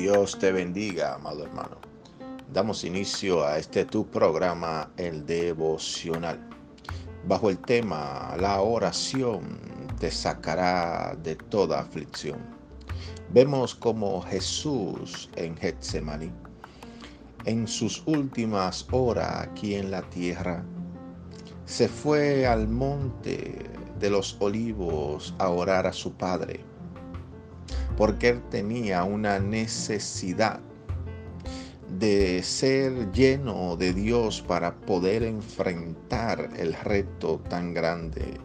Dios te bendiga, amado hermano. Damos inicio a este tu programa, el devocional. Bajo el tema, la oración te sacará de toda aflicción. Vemos como Jesús en Getsemaní, en sus últimas horas aquí en la tierra, se fue al monte de los olivos a orar a su Padre porque él tenía una necesidad de ser lleno de Dios para poder enfrentar el reto tan grande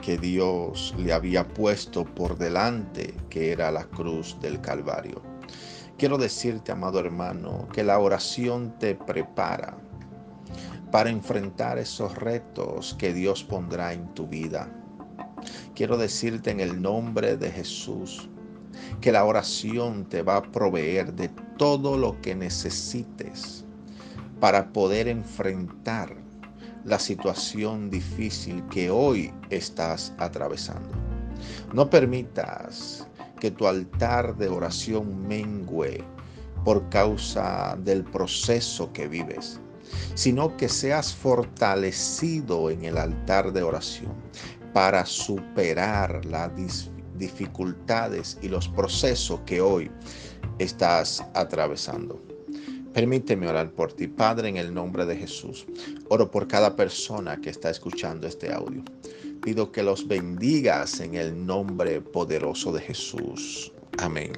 que Dios le había puesto por delante, que era la cruz del Calvario. Quiero decirte, amado hermano, que la oración te prepara para enfrentar esos retos que Dios pondrá en tu vida. Quiero decirte en el nombre de Jesús que la oración te va a proveer de todo lo que necesites para poder enfrentar la situación difícil que hoy estás atravesando. No permitas que tu altar de oración mengue por causa del proceso que vives, sino que seas fortalecido en el altar de oración para superar la disfunción dificultades y los procesos que hoy estás atravesando. Permíteme orar por ti, Padre, en el nombre de Jesús. Oro por cada persona que está escuchando este audio. Pido que los bendigas en el nombre poderoso de Jesús. Amén.